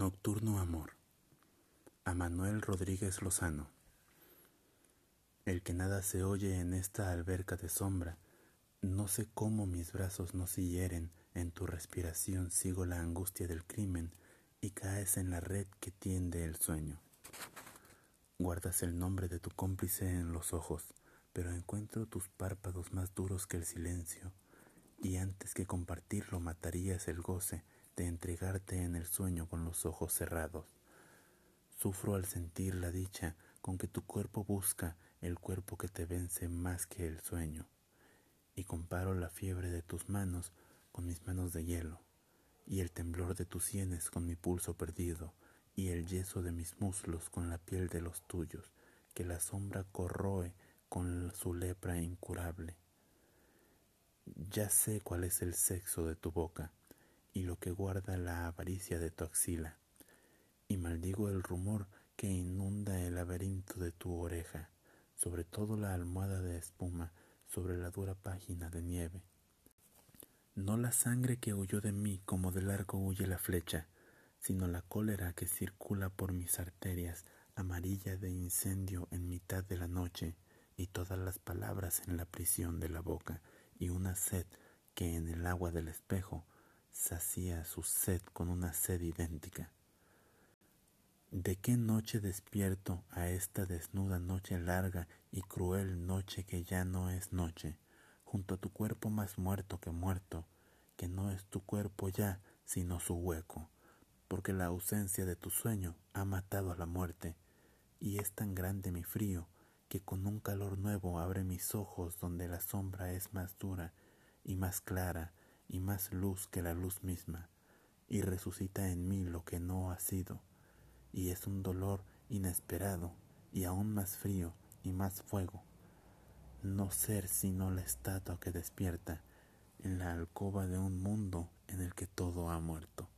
Nocturno Amor a Manuel Rodríguez Lozano El que nada se oye en esta alberca de sombra, no sé cómo mis brazos no se hieren, en tu respiración sigo la angustia del crimen y caes en la red que tiende el sueño. Guardas el nombre de tu cómplice en los ojos, pero encuentro tus párpados más duros que el silencio, y antes que compartirlo matarías el goce de entregarte en el sueño con los ojos cerrados. Sufro al sentir la dicha con que tu cuerpo busca el cuerpo que te vence más que el sueño, y comparo la fiebre de tus manos con mis manos de hielo, y el temblor de tus sienes con mi pulso perdido, y el yeso de mis muslos con la piel de los tuyos, que la sombra corroe con su lepra incurable. Ya sé cuál es el sexo de tu boca, y lo que guarda la avaricia de tu axila, y maldigo el rumor que inunda el laberinto de tu oreja, sobre todo la almohada de espuma sobre la dura página de nieve. No la sangre que huyó de mí como del arco huye la flecha, sino la cólera que circula por mis arterias, amarilla de incendio en mitad de la noche, y todas las palabras en la prisión de la boca, y una sed que en el agua del espejo sacía su sed con una sed idéntica. ¿De qué noche despierto a esta desnuda noche larga y cruel noche que ya no es noche, junto a tu cuerpo más muerto que muerto, que no es tu cuerpo ya, sino su hueco, porque la ausencia de tu sueño ha matado a la muerte, y es tan grande mi frío que con un calor nuevo abre mis ojos donde la sombra es más dura y más clara y más luz que la luz misma, y resucita en mí lo que no ha sido, y es un dolor inesperado y aún más frío y más fuego, no ser sino la estatua que despierta en la alcoba de un mundo en el que todo ha muerto.